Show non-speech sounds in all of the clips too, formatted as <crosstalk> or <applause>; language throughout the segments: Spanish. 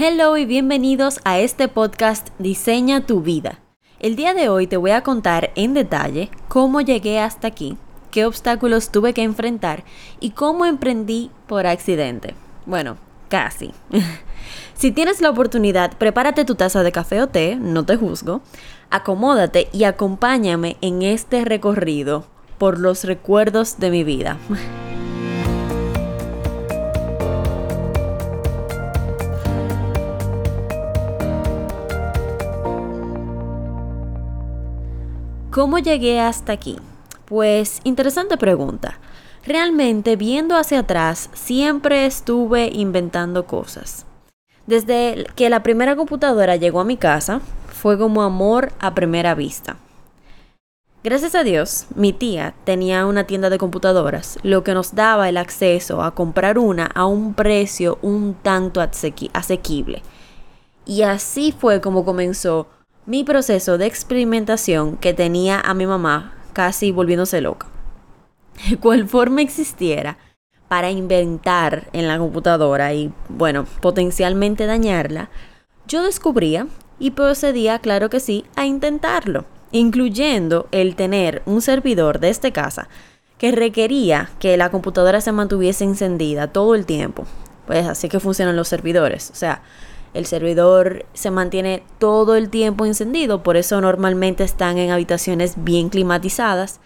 Hello y bienvenidos a este podcast Diseña tu vida. El día de hoy te voy a contar en detalle cómo llegué hasta aquí, qué obstáculos tuve que enfrentar y cómo emprendí por accidente. Bueno, casi. <laughs> si tienes la oportunidad, prepárate tu taza de café o té, no te juzgo, acomódate y acompáñame en este recorrido por los recuerdos de mi vida. <laughs> ¿Cómo llegué hasta aquí? Pues interesante pregunta. Realmente viendo hacia atrás siempre estuve inventando cosas. Desde que la primera computadora llegó a mi casa, fue como amor a primera vista. Gracias a Dios, mi tía tenía una tienda de computadoras, lo que nos daba el acceso a comprar una a un precio un tanto asequible. Y así fue como comenzó mi proceso de experimentación que tenía a mi mamá casi volviéndose loca. <laughs> Cual forma existiera para inventar en la computadora y, bueno, potencialmente dañarla, yo descubría y procedía, claro que sí, a intentarlo, incluyendo el tener un servidor de esta casa que requería que la computadora se mantuviese encendida todo el tiempo. Pues así que funcionan los servidores. O sea, el servidor se mantiene todo el tiempo encendido, por eso normalmente están en habitaciones bien climatizadas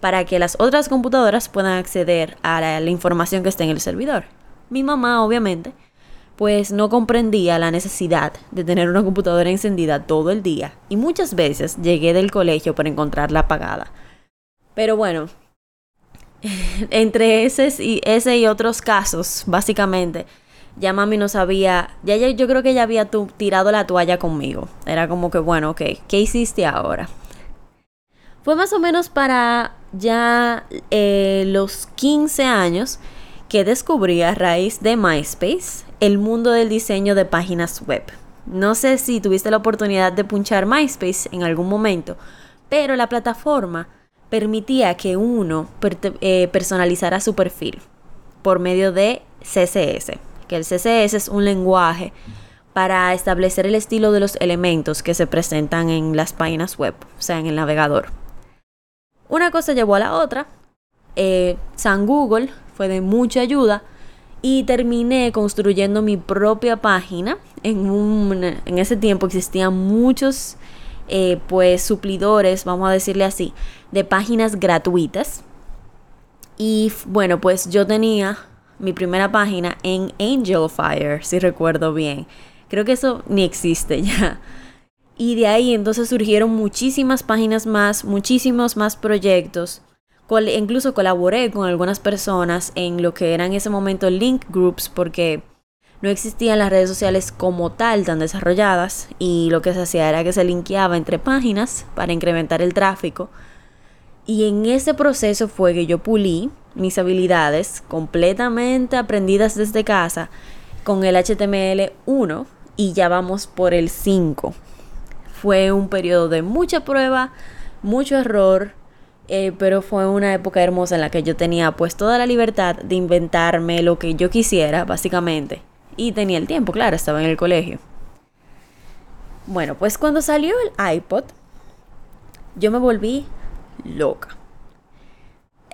para que las otras computadoras puedan acceder a la, información que está en el servidor. Mi mamá, obviamente, pues no comprendía la necesidad de tener una computadora encendida todo el día y muchas veces llegué del colegio para encontrarla apagada. Pero bueno, <laughs> entre ese y, ese y otros casos, básicamente, ya mami no sabía, ya, yo creo que ya había tirado la toalla conmigo. Era como que, bueno, ok, ¿qué hiciste ahora? Fue más o menos para ya eh, los 15 años que descubrí a raíz de MySpace el mundo del diseño de páginas web. No sé si tuviste la oportunidad de punchar MySpace en algún momento, pero la plataforma permitía que uno eh, personalizara su perfil por medio de CSS que el CSS es un lenguaje para establecer el estilo de los elementos que se presentan en las páginas web, o sea, en el navegador. Una cosa llevó a la otra. Eh, San Google fue de mucha ayuda y terminé construyendo mi propia página. En, un, en ese tiempo existían muchos eh, pues suplidores, vamos a decirle así, de páginas gratuitas. Y bueno, pues yo tenía mi primera página en Angel Fire, si recuerdo bien. Creo que eso ni existe <laughs> ya. Y de ahí entonces surgieron muchísimas páginas más, muchísimos más proyectos. incluso colaboré con algunas personas en lo que eran en ese momento link groups porque no existían las redes sociales como tal tan desarrolladas y lo que se hacía era que se linkeaba entre páginas para incrementar el tráfico. Y en ese proceso fue que yo pulí mis habilidades completamente aprendidas desde casa con el HTML 1 y ya vamos por el 5. Fue un periodo de mucha prueba, mucho error, eh, pero fue una época hermosa en la que yo tenía pues toda la libertad de inventarme lo que yo quisiera, básicamente. Y tenía el tiempo, claro, estaba en el colegio. Bueno, pues cuando salió el iPod, yo me volví loca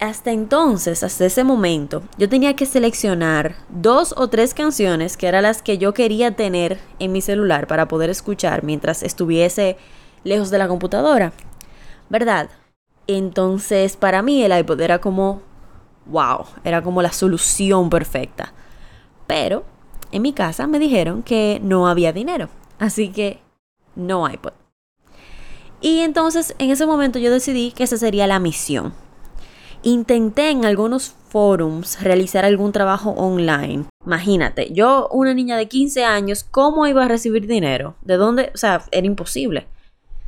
hasta entonces, hasta ese momento, yo tenía que seleccionar dos o tres canciones que eran las que yo quería tener en mi celular para poder escuchar mientras estuviese lejos de la computadora. ¿Verdad? Entonces, para mí el iPod era como, wow, era como la solución perfecta. Pero en mi casa me dijeron que no había dinero, así que no iPod. Y entonces en ese momento yo decidí que esa sería la misión Intenté en algunos forums realizar algún trabajo online. Imagínate, yo, una niña de 15 años, ¿cómo iba a recibir dinero? ¿De dónde? O sea, era imposible.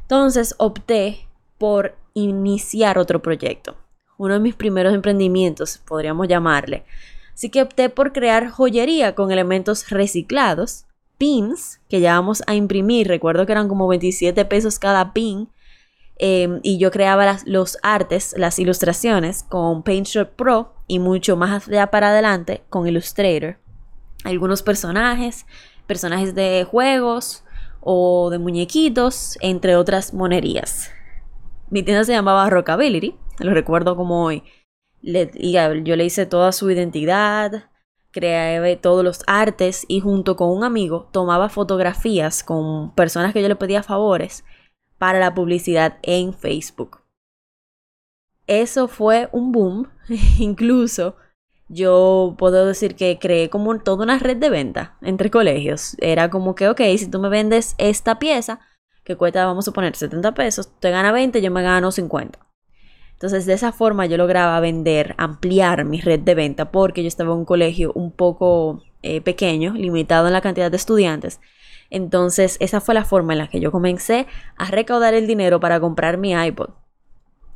Entonces opté por iniciar otro proyecto. Uno de mis primeros emprendimientos, podríamos llamarle. Así que opté por crear joyería con elementos reciclados, pins que llevamos a imprimir. Recuerdo que eran como 27 pesos cada pin Em, y yo creaba los artes, las ilustraciones con PaintShop Pro y mucho más allá para adelante con Illustrator. Algunos personajes, personajes de juegos o de muñequitos, entre otras monerías. Mi tienda se llamaba Rockability, lo recuerdo como hoy. yo le hice toda su identidad, creaba todos los artes y junto con un amigo tomaba fotografías con personas que yo le pedía favores para la publicidad en Facebook. Eso fue un boom, <laughs> incluso yo puedo decir que creé como toda una red de venta entre colegios. Era como que, ok, si tú me vendes esta pieza, que cuesta, vamos a poner 70 pesos, te gana 20, yo me gano 50. Entonces, de esa forma yo lograba vender, ampliar mi red de venta, porque yo estaba en un colegio un poco eh, pequeño, limitado en la cantidad de estudiantes. Entonces, esa fue la forma en la que yo comencé a recaudar el dinero para comprar mi iPod.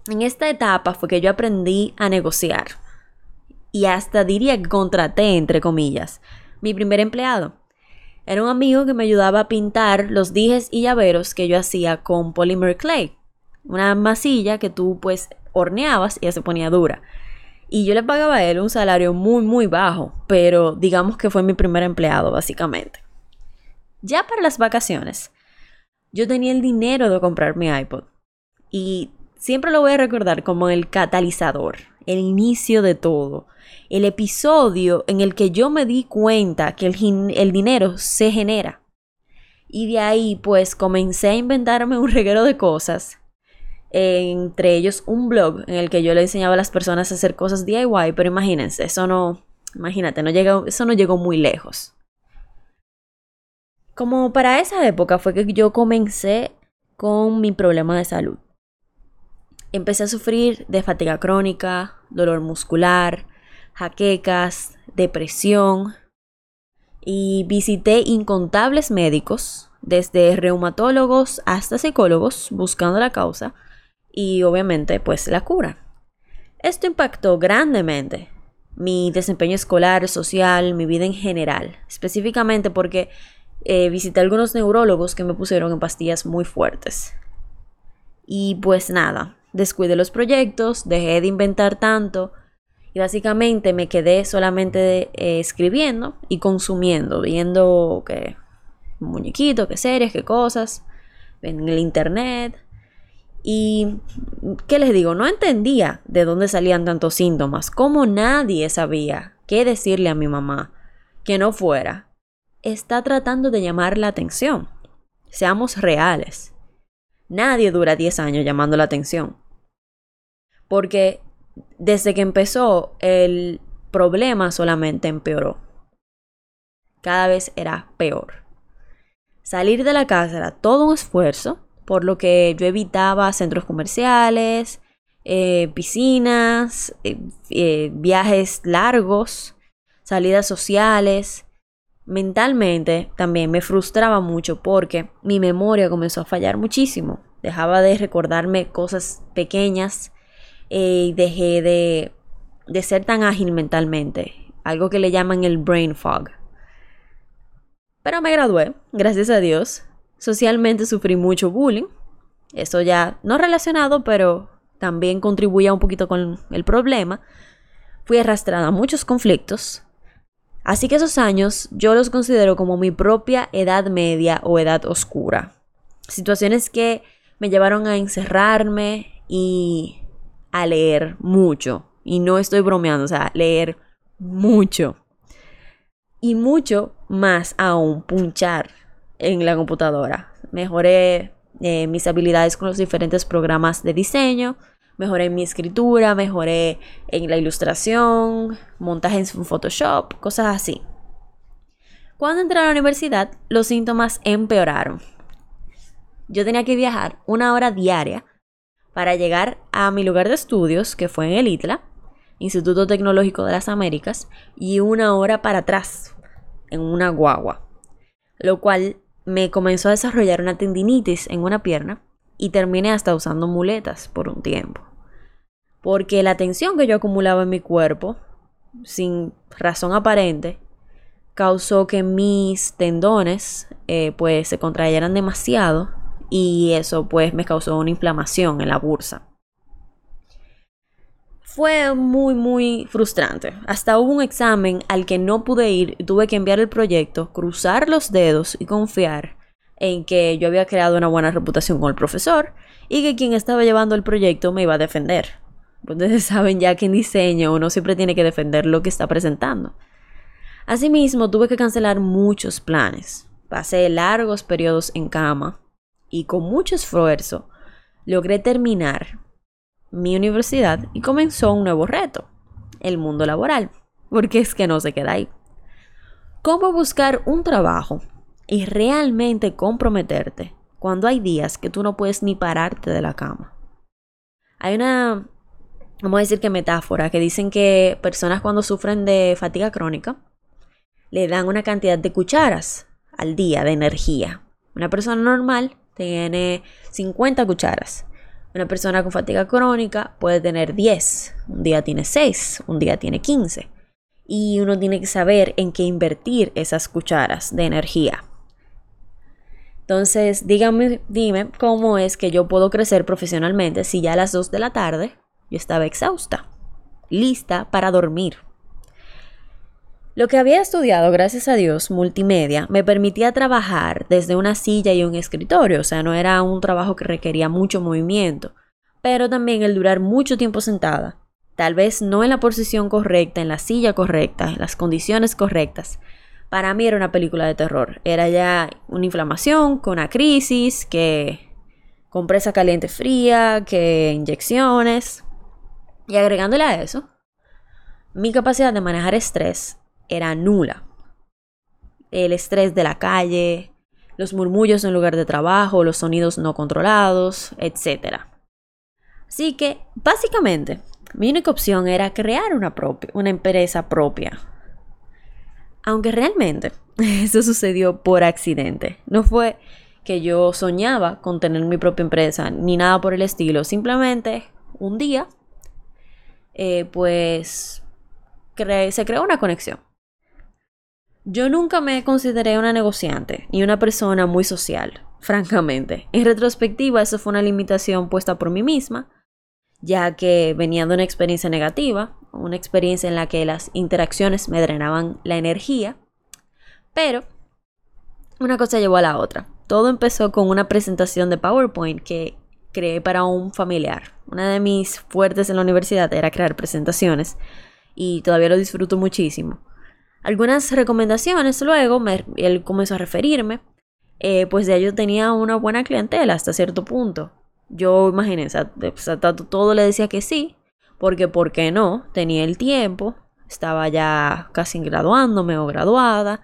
En esta etapa fue que yo aprendí a negociar y hasta diría que contraté, entre comillas, mi primer empleado. Era un amigo que me ayudaba a pintar los dijes y llaveros que yo hacía con polymer clay, una masilla que tú pues horneabas y ya se ponía dura. Y yo le pagaba a él un salario muy muy bajo, pero digamos que fue mi primer empleado básicamente. Ya para las vacaciones, yo tenía el dinero de comprar mi iPod y siempre lo voy a recordar como el catalizador, el inicio de todo, el episodio en el que yo me di cuenta que el, dinero se genera. Y de ahí pues comencé a inventarme un reguero de cosas, entre ellos un blog en el que yo le enseñaba a las personas a hacer cosas DIY, pero imagínense, eso no, imagínate, no llegó, eso no llegó muy lejos. Como para esa época fue que yo comencé con mi problema de salud. Empecé a sufrir de fatiga crónica, dolor muscular, jaquecas, depresión y visité incontables médicos, desde reumatólogos hasta psicólogos, buscando la causa y obviamente pues la cura. Esto impactó grandemente mi desempeño escolar, social, mi vida en general, específicamente porque eh, visité algunos neurólogos que me pusieron en pastillas muy fuertes. Y pues nada, descuidé los proyectos, dejé de inventar tanto y básicamente me quedé solamente eh, escribiendo y consumiendo, viendo qué muñequitos, qué series, qué cosas en el internet. Y, ¿qué les digo? No entendía de dónde salían tantos síntomas, como nadie sabía qué decirle a mi mamá que no fuera. Está tratando de llamar la atención. Seamos reales. Nadie dura 10 años llamando la atención. Porque desde que empezó el problema solamente empeoró. Cada vez era peor. Salir de la casa era todo un esfuerzo, por lo que yo evitaba centros comerciales, eh, piscinas, eh, eh, viajes largos, salidas sociales. Mentalmente también me frustraba mucho porque mi memoria comenzó a fallar muchísimo. Dejaba de recordarme cosas pequeñas y dejé de, de ser tan ágil mentalmente. Algo que le llaman el brain fog. Pero me gradué, gracias a Dios. Socialmente sufrí mucho bullying. Eso ya no relacionado, pero también contribuía un poquito con el problema. Fui arrastrada a muchos conflictos. Así que esos años yo los considero como mi propia edad media o edad oscura. Situaciones que me llevaron a encerrarme y a leer mucho. Y no estoy bromeando, o sea, leer mucho. Y mucho más aún, punchar en la computadora. Mejoré eh, mis habilidades con los diferentes programas de diseño, mejoré mi escritura, mejoré en la ilustración, montaje en Photoshop, cosas así. Cuando entré a la universidad, los síntomas empeoraron. Yo tenía que viajar una hora diaria para llegar a mi lugar de estudios, que fue en el ITLA, Instituto Tecnológico de las Américas, y una hora para atrás, en una guagua, lo cual me comenzó a desarrollar una tendinitis en una pierna y terminé hasta usando muletas por un tiempo. Porque la tensión que yo acumulaba en mi cuerpo, sin razón aparente, causó que mis tendones eh, pues se contrayeran demasiado y eso pues me causó una inflamación en la bursa. Fue muy, muy frustrante. Hasta hubo un examen al que no pude ir tuve que enviar el proyecto, cruzar los dedos y confiar en que yo había creado una buena reputación con el profesor y que quien estaba llevando el proyecto me iba a defender. Ustedes <laughs> saben ya que en diseño uno siempre tiene que defender lo que está presentando. Asimismo, tuve que cancelar muchos planes. Pasé largos periodos en cama y con mucho esfuerzo logré terminar mi universidad y comenzó un nuevo reto, el mundo laboral, porque es que no se queda ahí. ¿Cómo buscar un trabajo y realmente comprometerte cuando hay días que tú no puedes ni pararte de la cama? Hay una, vamos a decir que metáfora, que dicen que personas cuando sufren de fatiga crónica le dan una cantidad de cucharas al día de energía. Una persona normal tiene 50 cucharas. Una persona con fatiga crónica puede tener 10, un día tiene 6, un día tiene 15. Y uno tiene que saber en qué invertir esas cucharas de energía. Entonces, dígame, dime cómo es que yo puedo crecer profesionalmente si ya a las 2 de la tarde yo estaba exhausta, lista para dormir. Lo que había estudiado, gracias a Dios, multimedia, me permitía trabajar desde una silla y un escritorio, o sea, no era un trabajo que requería mucho movimiento, pero también el durar mucho tiempo sentada, tal vez no en la posición correcta, en la silla correcta, en las condiciones correctas. Para mí era una película de terror, era ya una inflamación, con una crisis, que compresa caliente fría, que inyecciones. Y agregándole a eso, mi capacidad de manejar estrés era nula. El estrés de la calle, los murmullos en lugar de trabajo, los sonidos no controlados, etc. Así que, básicamente, mi única opción era crear una, una empresa propia. Aunque realmente <laughs> eso sucedió por accidente. No fue que yo soñaba con tener mi propia empresa, ni nada por el estilo. Simplemente un día, eh, pues, se creó una conexión. Yo nunca me consideré una negociante ni una persona muy social, <laughs> francamente. En retrospectiva, eso fue una limitación puesta por mí misma, ya que venía de una experiencia negativa, una experiencia en la que las interacciones me drenaban la energía, pero una cosa llevó a la otra. Todo empezó con una presentación de PowerPoint que creé para un familiar. Una de mis fuertes en la universidad era crear presentaciones y todavía lo disfruto muchísimo algunas recomendaciones luego, él comenzó a referirme, eh, pues ya yo tenía una buena clientela hasta cierto punto. Yo, imagínense, todo le decía que sí, porque ¿por qué no? Tenía el tiempo, estaba ya casi graduándome o graduada,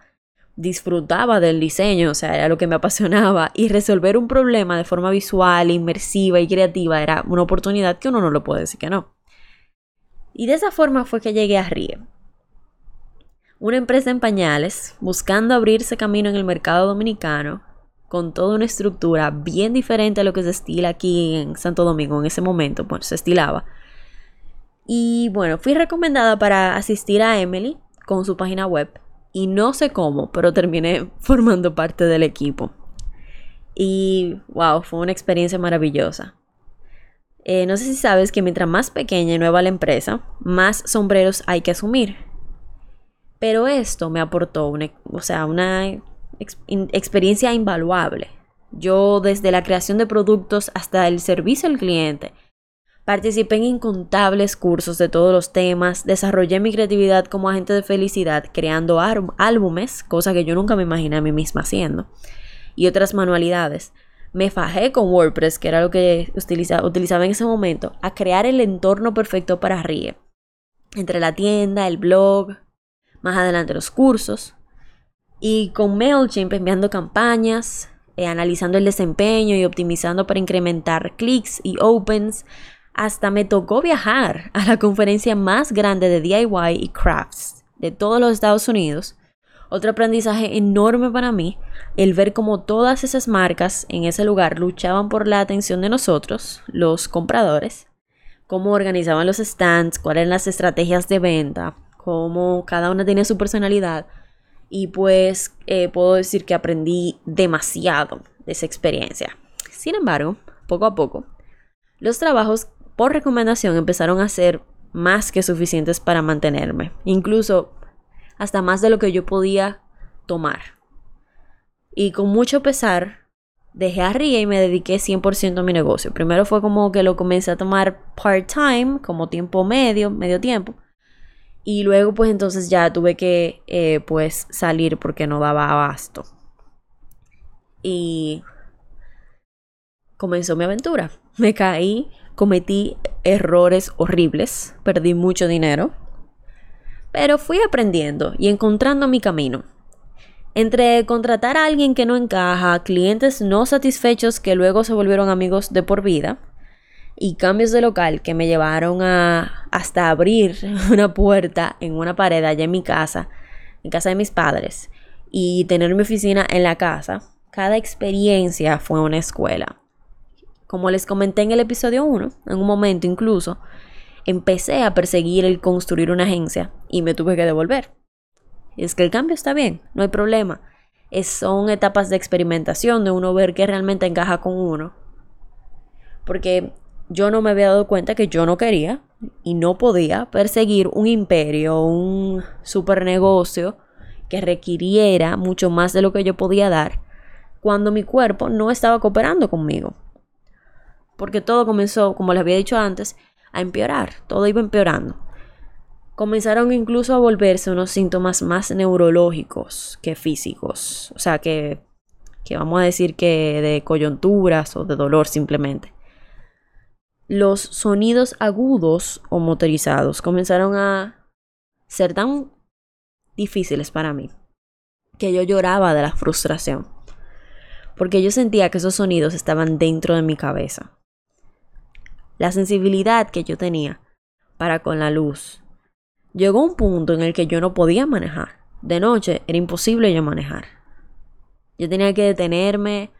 disfrutaba del diseño, o sea, era lo que me apasionaba, y resolver un problema de forma visual, inmersiva y creativa era una oportunidad que uno no lo puede decir que no. Y de esa forma fue que llegué a RIE una empresa en pañales, buscando abrirse camino en el mercado dominicano, con toda una estructura bien diferente a lo que se estila aquí en Santo Domingo en ese momento, pues se estilaba. Y bueno, fui recomendada para asistir a Emily con su página web y no sé cómo, pero terminé <laughs> formando parte del equipo. Y wow, fue una experiencia maravillosa. Eh, no sé si sabes que mientras más pequeña y nueva la empresa, más sombreros hay que asumir. Pero esto me aportó una, o sea, una experiencia invaluable. Yo desde la creación de productos hasta el servicio al cliente, participé en incontables cursos de todos los temas, desarrollé mi creatividad como agente de felicidad creando álbumes, cosa que yo nunca me imaginé a mí misma haciendo, y otras manualidades. Me fajé con WordPress, que era lo que utilizaba en ese momento, a crear el entorno perfecto para RIE. Entre la tienda, el blog, más adelante los cursos. Y con MailChimp enviando campañas, eh, analizando el desempeño y optimizando para incrementar clics y opens. Hasta me tocó viajar a la conferencia más grande de DIY y crafts de todos los Estados Unidos. Otro aprendizaje enorme para mí, el ver cómo todas esas marcas en ese lugar luchaban por la atención de nosotros, los compradores, cómo organizaban los stands, cuáles eran las estrategias de venta, como cada una tiene su personalidad. Y pues eh, puedo decir que aprendí demasiado de esa experiencia. Sin embargo, poco a poco, los trabajos por recomendación empezaron a ser más que suficientes para mantenerme, incluso hasta más de lo que yo podía tomar. Y con mucho pesar, dejé a Ria y me dediqué 100% a mi negocio. Primero fue como que lo comencé a tomar part-time, como tiempo medio, medio tiempo. Y luego pues entonces ya tuve que eh, pues salir porque no daba abasto. Y comenzó mi aventura. Me caí, cometí errores horribles, perdí mucho dinero, pero fui aprendiendo y encontrando mi camino. Entre contratar a alguien que no encaja, clientes no satisfechos que luego se volvieron amigos de por vida, y cambios de local que me llevaron a hasta abrir <laughs> una puerta en una pared allá en mi casa, en casa de mis padres, y tener mi oficina en la casa, cada experiencia fue una escuela. Como les comenté en el episodio 1, en un momento incluso, empecé a perseguir el construir una agencia y me tuve que devolver. Es que el cambio está bien, no hay problema. Es, son etapas de experimentación, de uno ver qué realmente encaja con uno. Porque yo no me había dado cuenta que yo no quería y no podía perseguir un imperio, un super negocio que requiriera mucho más de lo que yo podía dar cuando mi cuerpo no estaba cooperando conmigo. Porque todo comenzó, como les había dicho antes, a empeorar, todo iba empeorando comenzaron incluso a volverse unos síntomas más neurológicos que físicos. O sea, que, que vamos a decir que de coyunturas o de dolor simplemente. Los sonidos agudos o motorizados comenzaron a ser tan difíciles para mí que yo lloraba de la frustración. Porque yo sentía que esos sonidos estaban dentro de mi cabeza. La sensibilidad que yo tenía para con la luz, Llegó un punto en el que yo no podía manejar. De noche era imposible yo manejar. Yo tenía que detenerme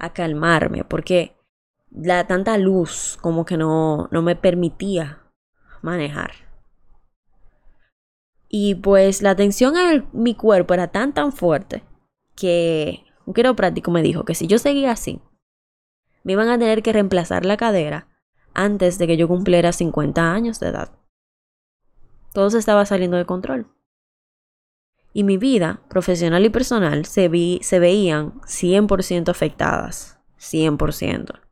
a calmarme porque la tanta luz como que no, no me permitía manejar. Y pues la tensión en mi cuerpo era tan tan fuerte que un quiropráctico me dijo que si yo seguía así, me iban a tener que reemplazar la cadera antes de que yo cumpliera 50 años de edad. Todo se estaba saliendo de control. Y mi vida, profesional y personal, se, vi, se veían 100% afectadas. 100%.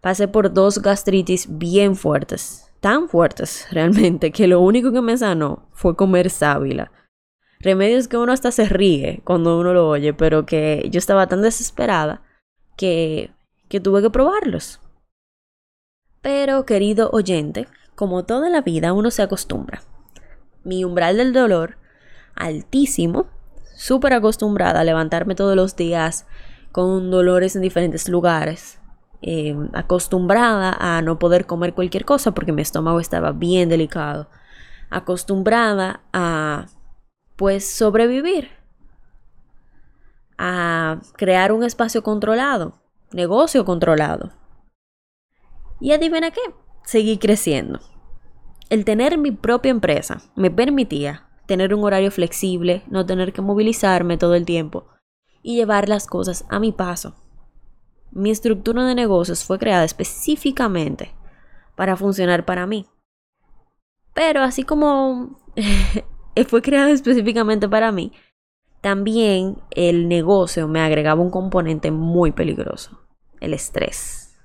Pasé por dos gastritis bien fuertes. Tan fuertes, realmente, que lo único que me sanó fue comer sábila. Remedios que uno hasta se ríe cuando uno lo oye, pero que yo estaba tan desesperada que, que tuve que probarlos. Pero, querido oyente, como toda la vida, uno se acostumbra mi umbral del dolor altísimo, súper acostumbrada a levantarme todos los días con dolores en diferentes lugares, eh, acostumbrada a no poder comer cualquier cosa porque mi estómago estaba bien delicado, acostumbrada a pues sobrevivir, a crear un espacio controlado, negocio controlado. Y adivina qué, seguí creciendo el tener mi propia empresa me permitía tener un horario flexible, no tener que movilizarme todo el tiempo y llevar las cosas a mi paso. Mi estructura de negocios fue creada específicamente para funcionar para mí. Pero así como <laughs> fue creada específicamente para mí, también el negocio me agregaba un componente muy peligroso, el estrés.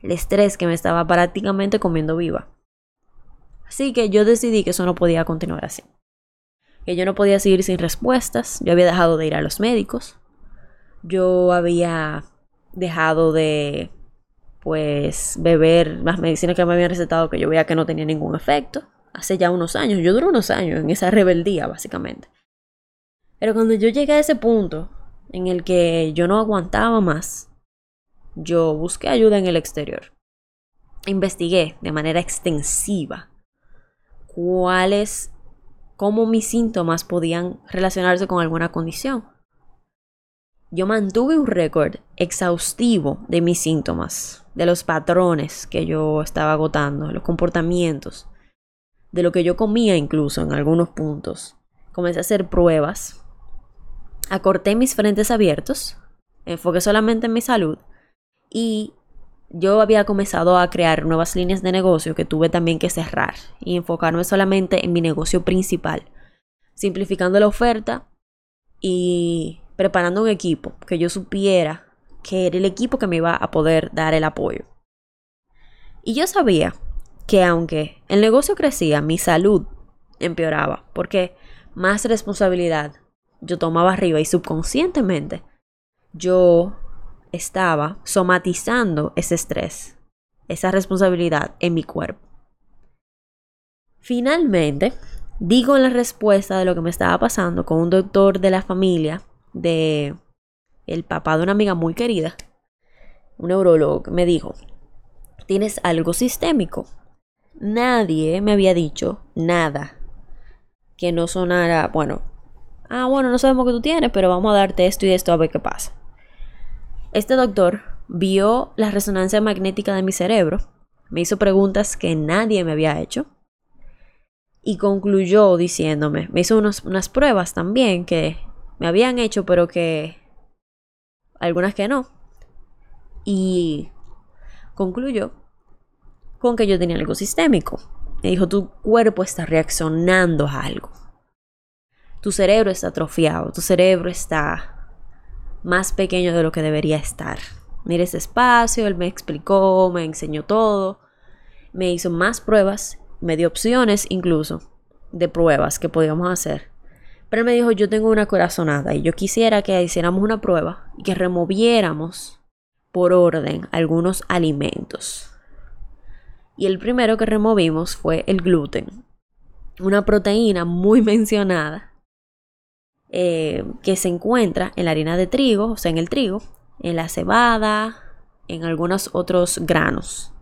El estrés que me estaba prácticamente comiendo viva. Así que yo decidí que eso no podía continuar así. Que yo no podía seguir sin respuestas. Yo había dejado de ir a los médicos. Yo había dejado de pues beber las medicinas que me habían recetado que yo veía que no tenía ningún efecto. Hace ya unos años. Yo duré unos años en esa rebeldía, básicamente. Pero cuando yo llegué a ese punto en el que yo no aguantaba más, yo busqué ayuda en el exterior. Investigué de manera extensiva cuáles, cómo mis síntomas podían relacionarse con alguna condición. Yo mantuve un récord exhaustivo de mis síntomas, de los patrones que yo estaba agotando, los comportamientos, de lo que yo comía incluso en algunos puntos. Comencé a hacer pruebas, acorté mis frentes abiertos, enfoqué solamente en mi salud y yo había comenzado a crear nuevas líneas de negocio que tuve también que cerrar y enfocarme solamente en mi negocio principal, simplificando la oferta y preparando un equipo que yo supiera que era el equipo que me iba a poder dar el apoyo. Y yo sabía que aunque el negocio crecía, mi salud empeoraba, porque más responsabilidad yo tomaba arriba y subconscientemente yo estaba somatizando ese estrés, esa responsabilidad en mi cuerpo. Finalmente, digo la respuesta de lo que me estaba pasando con un doctor de la familia de el papá de una amiga muy querida, un neurólogo, me dijo, tienes algo sistémico. Nadie me había dicho nada que no sonara, bueno, ah, bueno, no sabemos qué tú tienes, pero vamos a darte esto y esto a ver qué pasa. Este doctor vio la resonancia magnética de mi cerebro, me hizo preguntas que nadie me había hecho y concluyó diciéndome, me hizo unas pruebas también que me habían hecho, pero que algunas que no. Y concluyó con que yo tenía algo sistémico. Me dijo, tu cuerpo está reaccionando a algo. Tu cerebro está atrofiado, tu cerebro está más pequeño de lo que debería estar. Mire ese espacio, él me explicó, me enseñó todo, me hizo más pruebas, me dio opciones incluso de pruebas que podíamos hacer. Pero él me dijo, yo tengo una corazonada y yo quisiera que hiciéramos una prueba y que removiéramos por orden algunos alimentos. Y el primero que removimos fue el gluten, una proteína muy <laughs> mencionada eh, que se encuentra en la harina de trigo, o sea, en el trigo, en la cebada, en algunos otros granos.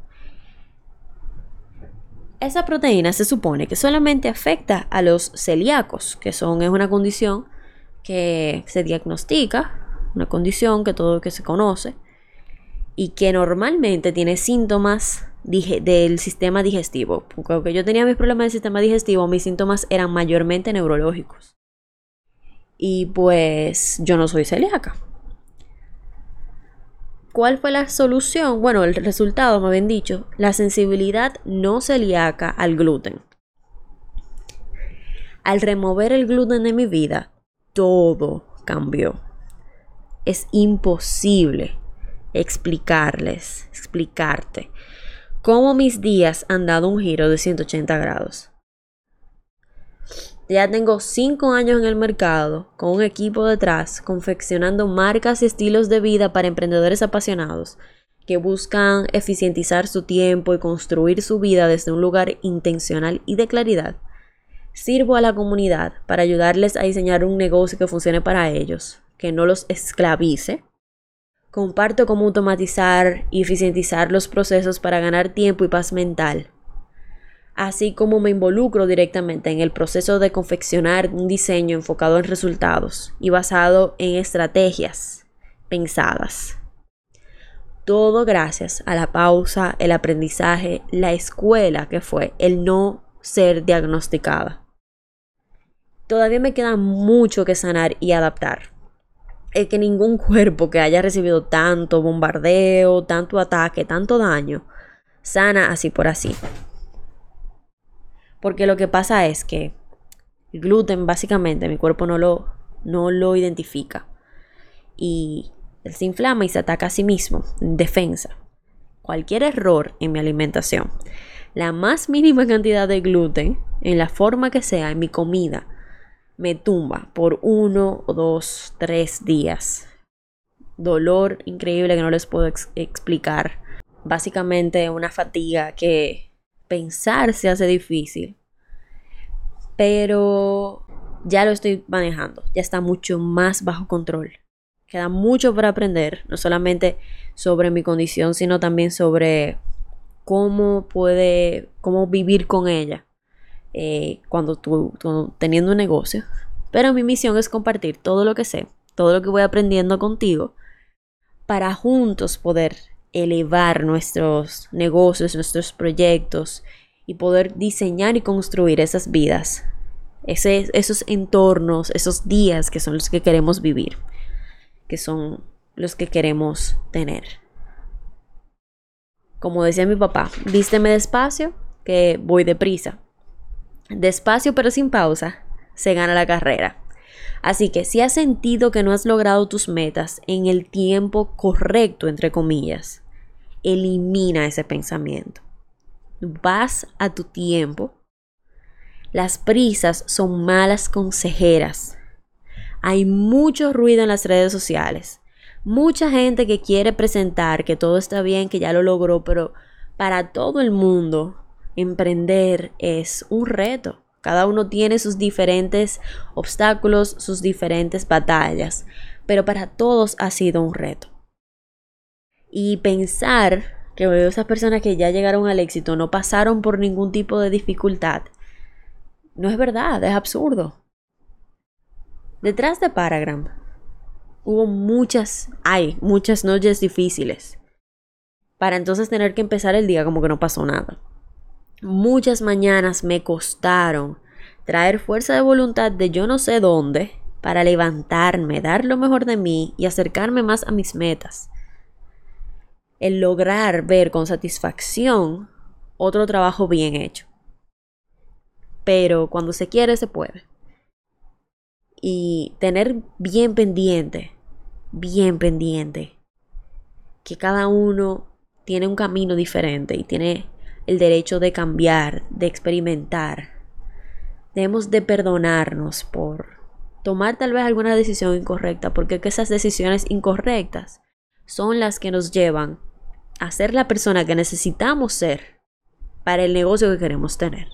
Esa proteína se supone que solamente afecta a los celíacos, que son es una condición que se diagnostica, una condición que todo que se conoce y que normalmente tiene síntomas del sistema digestivo. Porque yo tenía mis problemas del sistema digestivo, mis síntomas eran mayormente neurológicos. Y pues yo no soy celíaca. ¿Cuál fue la solución? Bueno, el resultado, me habían dicho, la sensibilidad no celíaca al gluten. Al remover el gluten de mi vida, todo cambió. Es imposible explicarles, explicarte cómo mis días han dado un giro de 180 grados. Ya tengo 5 años en el mercado, con un equipo detrás, confeccionando marcas y estilos de vida para emprendedores apasionados que buscan eficientizar su tiempo y construir su vida desde un lugar intencional y de claridad. Sirvo a la comunidad para ayudarles a diseñar un negocio que funcione para ellos, que no los esclavice. Comparto cómo automatizar y eficientizar los procesos para ganar tiempo y paz mental así como me involucro directamente en el proceso de confeccionar un diseño enfocado en resultados y basado en estrategias pensadas. Todo gracias a la pausa, el aprendizaje, la escuela que fue el no ser diagnosticada. Todavía me queda mucho que sanar y adaptar. Es que ningún cuerpo que haya recibido tanto bombardeo, tanto ataque, tanto daño, sana así por así. Porque lo que pasa es que el gluten básicamente mi cuerpo no lo, no lo identifica. Y él se inflama y se ataca a sí mismo en defensa. Cualquier error en mi alimentación, la más mínima cantidad de gluten, en la forma que sea, en mi comida, me tumba por uno dos, tres días. Dolor increíble que no les puedo explicar. Básicamente una fatiga que pensar se hace difícil. Pero ya lo estoy manejando, ya está mucho más bajo control. Queda mucho para aprender, no solamente sobre mi condición, sino también sobre cómo puede, cómo vivir con ella eh, cuando tú, teniendo un negocio. Pero mi misión es compartir todo lo que sé, todo lo que voy aprendiendo contigo, para juntos poder elevar nuestros negocios, nuestros proyectos y poder diseñar y construir esas vidas, esos entornos, esos días que son los que queremos vivir, que son los que queremos tener. como decía mi papá, vísteme despacio, que voy deprisa. Despacio pero sin pausa, se gana la carrera. Así que si has sentido que no has logrado tus metas en el tiempo correcto, entre comillas, elimina ese pensamiento. Vas a tu tiempo. Las prisas son malas consejeras. Hay mucho ruido en las redes sociales. Mucha gente que quiere presentar que todo está bien, que ya lo logró, pero para todo el mundo emprender es un reto. Cada uno tiene sus diferentes obstáculos, sus diferentes batallas, pero para todos ha sido un reto. Y pensar que esas personas que ya llegaron al éxito no pasaron por ningún tipo de dificultad, no es verdad, es absurdo. Detrás de Paragram hubo muchas, hay muchas noches difíciles, para entonces tener que empezar el día como que no pasó nada. Muchas mañanas me costaron traer fuerza de voluntad de yo no sé dónde para levantarme, dar lo mejor de mí y acercarme más a mis metas. El lograr ver con satisfacción otro trabajo bien hecho. Pero cuando se quiere, se puede. Y tener bien pendiente, bien pendiente, que cada uno tiene un camino diferente y tiene el derecho de cambiar, de experimentar. Debemos de perdonarnos por tomar tal vez alguna decisión incorrecta, porque esas decisiones incorrectas son las que nos llevan a ser la persona que necesitamos ser para el negocio que queremos tener.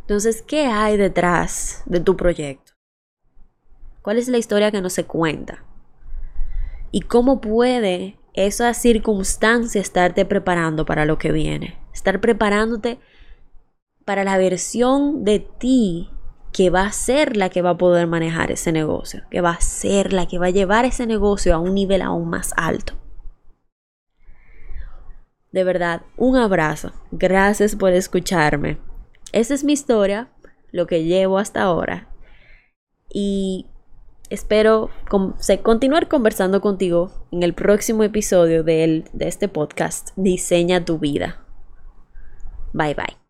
Entonces, ¿qué hay detrás de tu proyecto? ¿Cuál es la historia que no se cuenta? ¿Y cómo puede esa circunstancia estarte preparando para lo que viene. Estar preparándote para la versión de ti que va a ser la que va a poder manejar ese negocio, que va a ser la que va a llevar ese negocio a un nivel aún más alto. De verdad, un abrazo. Gracias por escucharme. Esa es mi historia, lo que llevo hasta ahora. Y espero continuar conversando contigo en el próximo episodio de, este podcast, Diseña tu vida. Bye bye.